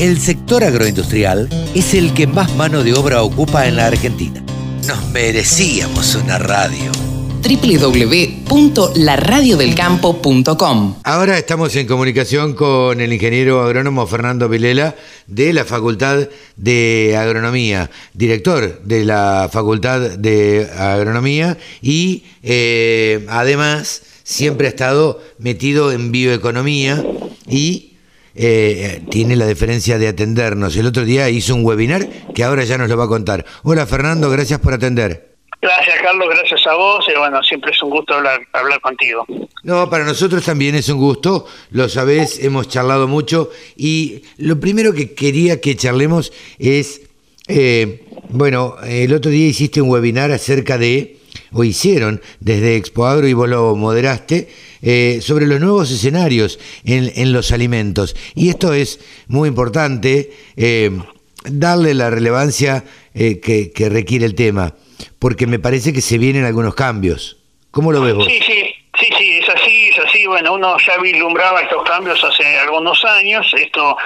El sector agroindustrial es el que más mano de obra ocupa en la Argentina. Nos merecíamos una radio www.laradiodelcampo.com. Ahora estamos en comunicación con el ingeniero agrónomo Fernando Vilela de la Facultad de Agronomía, director de la Facultad de Agronomía y eh, además siempre ha estado metido en bioeconomía y eh, tiene la deferencia de atendernos. El otro día hizo un webinar que ahora ya nos lo va a contar. Hola Fernando, gracias por atender. Gracias Carlos, gracias a vos y bueno, siempre es un gusto hablar, hablar contigo. No, para nosotros también es un gusto, lo sabés, hemos charlado mucho y lo primero que quería que charlemos es, eh, bueno, el otro día hiciste un webinar acerca de, o hicieron desde Expo Agro y vos lo moderaste, eh, sobre los nuevos escenarios en, los alimentos. Y esto es muy importante, eh, darle la relevancia que, que requiere el tema porque me parece que se vienen algunos cambios. ¿Cómo lo ves vos? Sí, sí, sí, sí, es así, es así. Bueno, uno ya vislumbraba estos cambios hace algunos años. Esto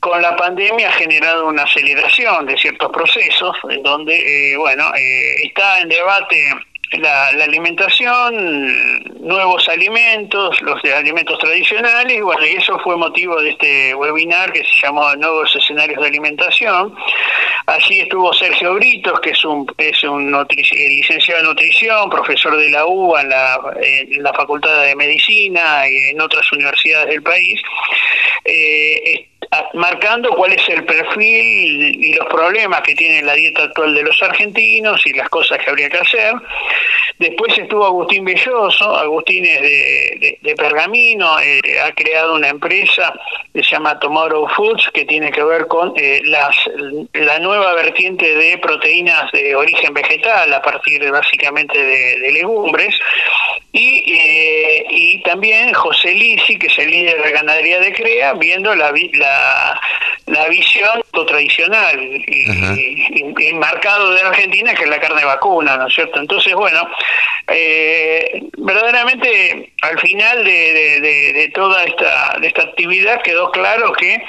con la pandemia ha generado una aceleración de ciertos procesos, en donde, eh, bueno, eh, está en debate la, alimentación, nuevos alimentos, los de alimentos tradicionales, bueno, y eso fue motivo de este webinar que se llamó Nuevos Escenarios de Alimentación. Allí estuvo Sergio Britos, que es un, es un eh, licenciado en nutrición, profesor de la UBA en la, en la Facultad de Medicina y en otras universidades del país. Eh, marcando cuál es el perfil y los problemas que tiene la dieta actual de los argentinos y las cosas que habría que hacer. Después estuvo Agustín Belloso, Agustín es de, Pergamino, eh, ha creado una empresa que se llama Tomorrow Foods, que tiene que ver con eh, las, la nueva vertiente de proteínas de origen vegetal, a partir básicamente de, legumbres. Y, eh, y también José Lisi, que es el líder de ganadería de CREA, viendo la, la la, visión tradicional y, marcado de Argentina que es la carne vacuna, ¿no es cierto? Entonces, bueno, eh, verdaderamente al final de, toda esta, de esta actividad quedó claro que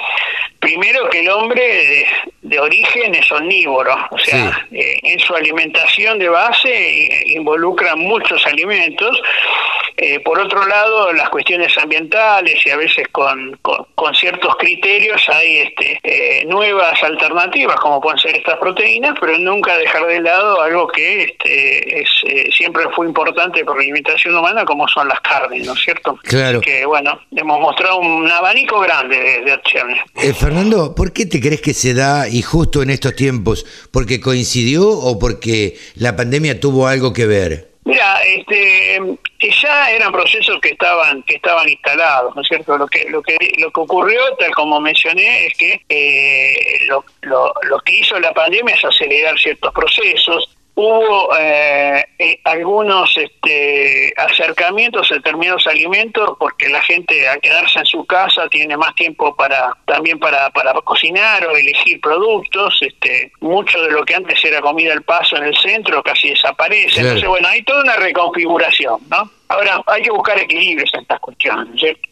primero que el hombre de, origen es omnívoro, o sea, eh, en su alimentación de base involucra muchos alimentos eh, por otro lado, las cuestiones ambientales y a veces con, con, ciertos criterios hay este, eh, nuevas alternativas, como pueden ser estas proteínas, pero nunca dejar de lado algo que este, es, eh, siempre fue importante por la alimentación humana, como son las carnes, ¿no es cierto? Claro. que, bueno, hemos mostrado un abanico grande de, de acciones. Fernando, ¿por qué te crees que se da, y justo en estos tiempos, porque coincidió o porque la pandemia tuvo algo que ver? Mira, este, ya eran procesos que estaban que estaban instalados, ¿no es cierto? Lo que lo que lo que ocurrió, tal como mencioné, es que eh, lo, lo, lo que hizo la pandemia es acelerar ciertos procesos hubo eh, eh, algunos este, acercamientos a determinados alimentos porque la gente al quedarse en su casa tiene más tiempo para también para, para cocinar o elegir productos este mucho de lo que antes era comida al paso en el centro casi desaparece. Entonces bueno hay toda una reconfiguración no ahora hay que buscar equilibrios en estas cuestiones ¿cierto?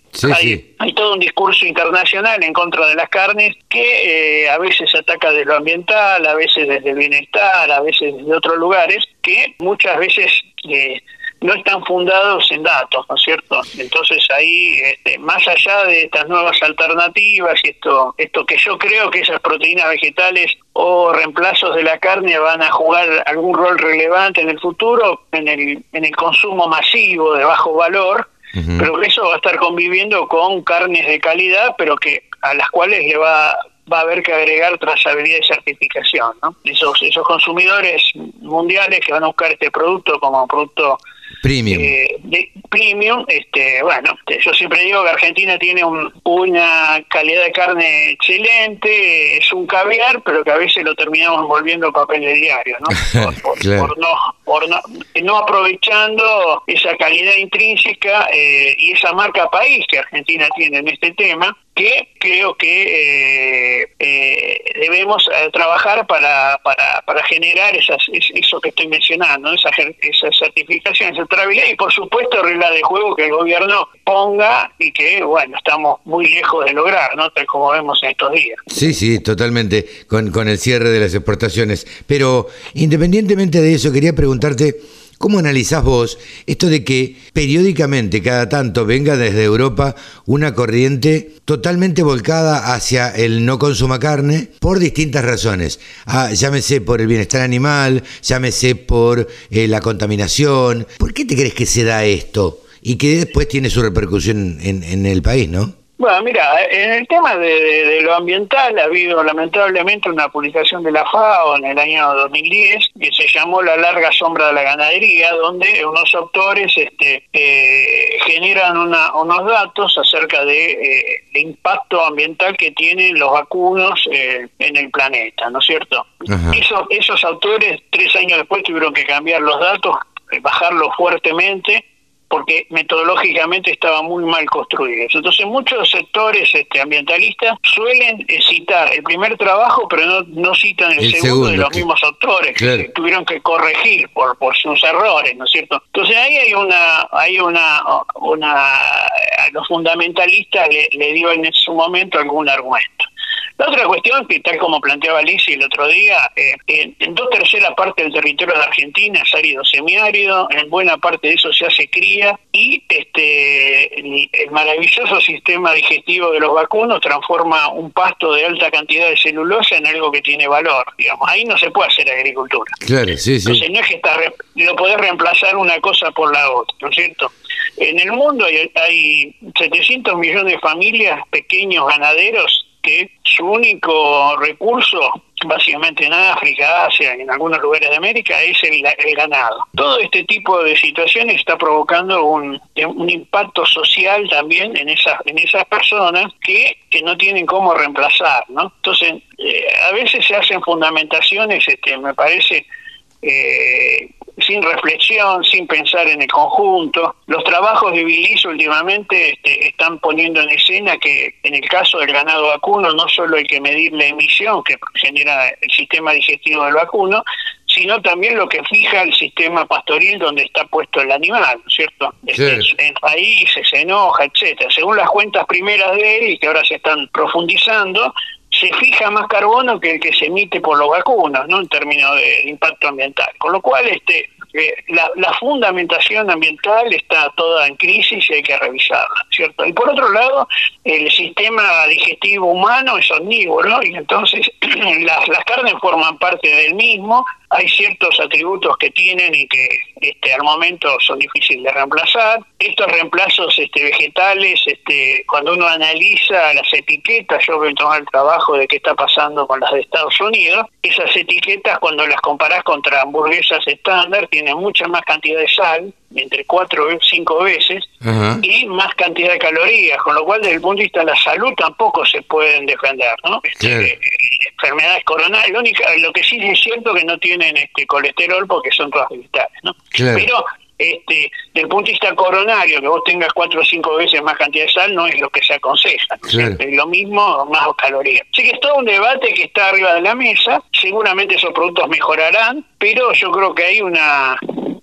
Hay, todo un discurso internacional en contra de las carnes que eh, a veces ataca de lo ambiental, a veces desde el bienestar, a veces desde otros lugares, que muchas veces eh, no están fundados en datos, ¿no es cierto? Entonces ahí, este, más allá de estas nuevas alternativas y esto, esto que yo creo que esas proteínas vegetales o reemplazos de la carne van a jugar algún rol relevante en el futuro, en el, en el consumo masivo de bajo valor, pero eso va a estar conviviendo con carnes de calidad, pero que a las cuales le va va a haber que agregar trazabilidad y certificación, ¿no? Esos esos consumidores mundiales que van a buscar este producto como producto Premium. Eh, de, premium, este, bueno, yo siempre digo que Argentina tiene una calidad de carne excelente, es un caviar, pero que a veces lo terminamos volviendo papel de diario, ¿no? Por, no, por no, no, aprovechando esa calidad intrínseca eh, y esa marca país que Argentina tiene en este tema, que creo que eh, debemos eh, trabajar para, para, para generar esas, eso que estoy mencionando, esas, esas certificaciones, de y por supuesto reglas de juego que el gobierno ponga y que, bueno, estamos muy lejos de lograr, ¿no? Tal como vemos en estos días. Sí, sí, totalmente, con, con el cierre de las exportaciones. Pero independientemente de eso, quería preguntarte ¿Cómo analizás vos esto de que periódicamente, cada tanto, venga desde Europa una corriente totalmente volcada hacia el no consuma carne por distintas razones? Ah, llámese por el bienestar animal, llámese por eh, la contaminación. ¿Por qué te crees que se da esto? Y que después tiene su repercusión en, en el país, ¿no? Bueno, mira, en el tema de, lo ambiental ha habido lamentablemente una publicación de la FAO en el año 2010 que se llamó La larga sombra de la ganadería, donde unos autores este, eh, generan unos datos acerca de eh, impacto ambiental que tienen los vacunos eh, en el planeta, ¿no es cierto? Esos, esos autores tres años después tuvieron que cambiar los datos, bajarlos fuertemente porque metodológicamente estaba muy mal construidos. Entonces muchos sectores este, ambientalistas suelen eh, citar el primer trabajo, pero no, no citan el, segundo, de los mismos autores, que tuvieron que corregir por, por sus errores, ¿no es cierto? Entonces ahí hay una, hay una, una a los fundamentalistas le, le dio en su momento algún argumento. La otra cuestión, que tal como planteaba Lisi el otro día, eh, en dos terceras partes del territorio de Argentina es árido semiárido, en buena parte de eso se hace cría y este el, maravilloso sistema digestivo de los vacunos transforma un pasto de alta cantidad de celulosa en algo que tiene valor, digamos. Ahí no se puede hacer agricultura. Claro, sí, sí. Entonces no es que está, lo podés reemplazar una cosa por la otra, ¿no es cierto? En el mundo hay, hay 700 millones de familias, pequeños ganaderos, su único recurso, básicamente en África, Asia y en algunos lugares de América, es el, ganado. Todo este tipo de situaciones está provocando un, impacto social también en esas, en esas personas que, que no tienen cómo reemplazar, ¿no? Entonces, eh, a veces se hacen fundamentaciones, este, me parece, eh, sin reflexión, sin pensar en el conjunto. Los trabajos de Bilis últimamente este, están poniendo en escena que en el caso del ganado vacuno no solo hay que medir la emisión que genera el sistema digestivo del vacuno, sino también lo que fija el sistema pastoril donde está puesto el animal, ¿cierto? Este, en países, se enoja, etcétera. Según las cuentas primeras de él y que ahora se están profundizando, se fija más carbono que el que se emite por los vacunos, ¿no? En términos de impacto ambiental. Con lo cual, este, eh, la, fundamentación ambiental está toda en crisis y hay que revisarla, ¿cierto? Y por otro lado, el sistema digestivo humano es omnívoro y entonces las, las carnes forman parte del mismo hay ciertos atributos que tienen y que este, al momento son difíciles de reemplazar. Estos reemplazos este, vegetales, este, cuando uno analiza las etiquetas, yo voy a tomar el trabajo de qué está pasando con las de Estados Unidos, esas etiquetas cuando las comparás contra hamburguesas estándar tienen mucha más cantidad de sal, entre cuatro o cinco veces, y más cantidad de calorías, con lo cual desde el punto de vista de la salud tampoco se pueden defender, ¿no? Este, enfermedades coronarias, lo, lo que sí es cierto que no tienen este colesterol porque son todas vegetales, ¿no? Pero este, desde el punto de vista coronario, que vos tengas cuatro o cinco veces más cantidad de sal no es lo que se aconseja. Es lo mismo, más calorías. Así que es todo un debate que está arriba de la mesa. Seguramente esos productos mejorarán, pero yo creo que hay una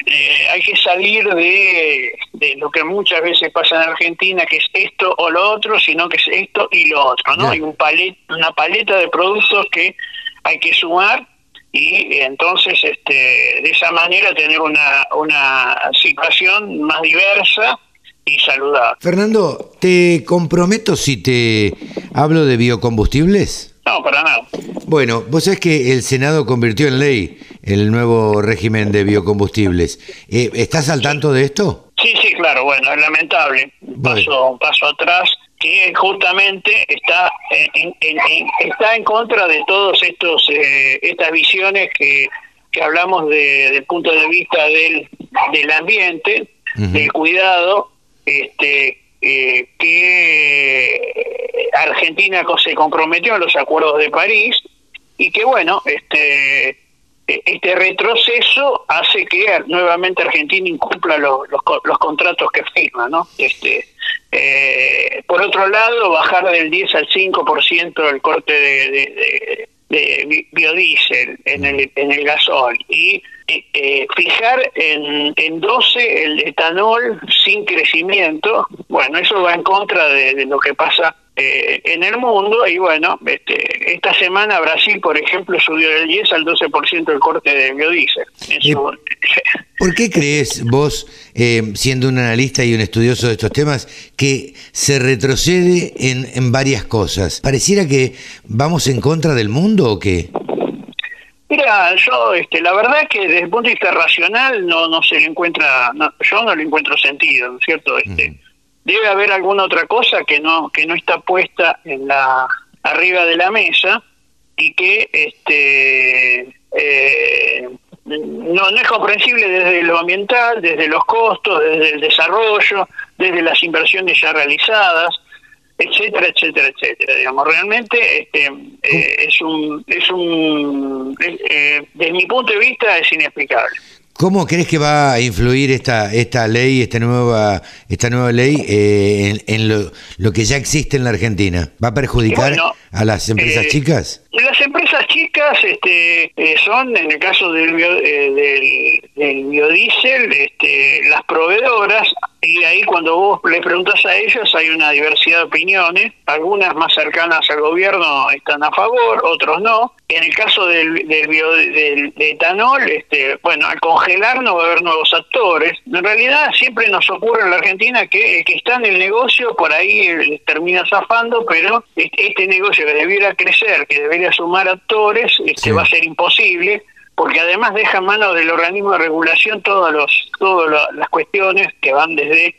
eh, hay que salir de, lo que muchas veces pasa en Argentina, que es esto o lo otro, sino que es esto y lo otro, ¿no? Hay un palet, una paleta de productos que hay que sumar y entonces este, de esa manera tener una, una situación más diversa y saludable. Fernando, ¿te comprometo si te hablo de biocombustibles? No, para nada. Bueno, vos sabés que el Senado convirtió en ley el nuevo régimen de biocombustibles. Eh, ¿Estás al tanto de esto? Claro, bueno, es lamentable. Un paso, paso atrás que justamente está en, está en contra de todos estos eh, estas visiones que, que hablamos de, del punto de vista del, del ambiente, del cuidado, este eh, que Argentina se comprometió a los acuerdos de París y que bueno, este este retroceso hace que nuevamente Argentina incumpla los, los, contratos que firma, ¿no? Este, eh, por otro lado, bajar del 10 al 5% el corte de, de, biodiesel en el, en el gasol y eh, fijar en, en 12 el etanol sin crecimiento, bueno, eso va en contra de lo que pasa eh, en el mundo y bueno, este, esta semana Brasil, por ejemplo, subió del 10 al 12% el corte de biodiesel. ¿Por qué crees vos, eh, siendo un analista y un estudioso de estos temas, que se retrocede en, en varias cosas? ¿Pareciera que vamos en contra del mundo o qué? Mira, yo, este, la verdad que desde el punto de vista racional no, no se le encuentra, yo no le encuentro sentido, ¿no es cierto? Este, debe haber alguna otra cosa que no que no está puesta en la arriba de la mesa y que este eh, no, no es comprensible desde lo ambiental, desde los costos, desde el desarrollo, desde las inversiones ya realizadas, etcétera, etcétera, etcétera. Digamos, realmente este, eh, es un, es un, eh, desde mi punto de vista es inexplicable. ¿Cómo crees que va a influir esta esta ley, esta nueva esta nueva ley eh, en, lo, lo, que ya existe en la Argentina? ¿Va a perjudicar a las empresas eh, chicas? Las empresas chicas este, eh, son, en el caso del, del, del biodiesel, este, las proveedoras y ahí cuando vos le preguntas a ellos hay una diversidad de opiniones, algunas más cercanas al gobierno están a favor, otros no. En el caso del, del, etanol, este, bueno, al congelar no va a haber nuevos actores. En realidad siempre nos ocurre en la Argentina que el que está en el negocio por ahí eh, termina zafando, pero este negocio que debiera crecer, que debería sumar actores, este, va a ser imposible porque además deja en manos del organismo de regulación todos los todas las cuestiones que van desde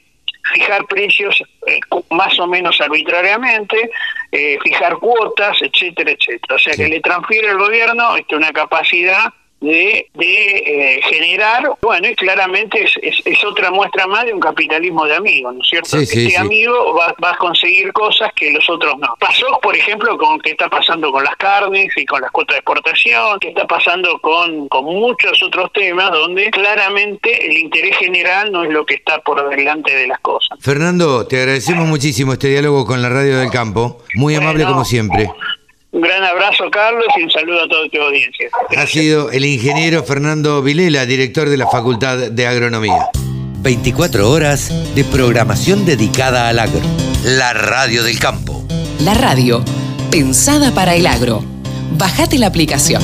fijar precios eh, más o menos arbitrariamente, eh, fijar cuotas, etcétera, etcétera. O sea que le transfiere al gobierno este, una capacidad de, de eh, generar, bueno, y claramente es, es, otra muestra más de un capitalismo de amigos, ¿no es cierto? este amigo va, va, a conseguir cosas que los otros no. Pasó, por ejemplo, con qué está pasando con las carnes y con las cuotas de exportación, qué está pasando con, con muchos otros temas donde claramente el interés general no es lo que está por delante de las cosas. Fernando, te agradecemos muchísimo este diálogo con la Radio del Campo, muy amable como siempre. Un gran abrazo, Carlos, y un saludo a toda tu audiencia. Ha sido el ingeniero Fernando Vilela, director de la Facultad de Agronomía. 24 horas de programación dedicada al agro. La radio del campo. La radio, pensada para el agro. Bájate la aplicación.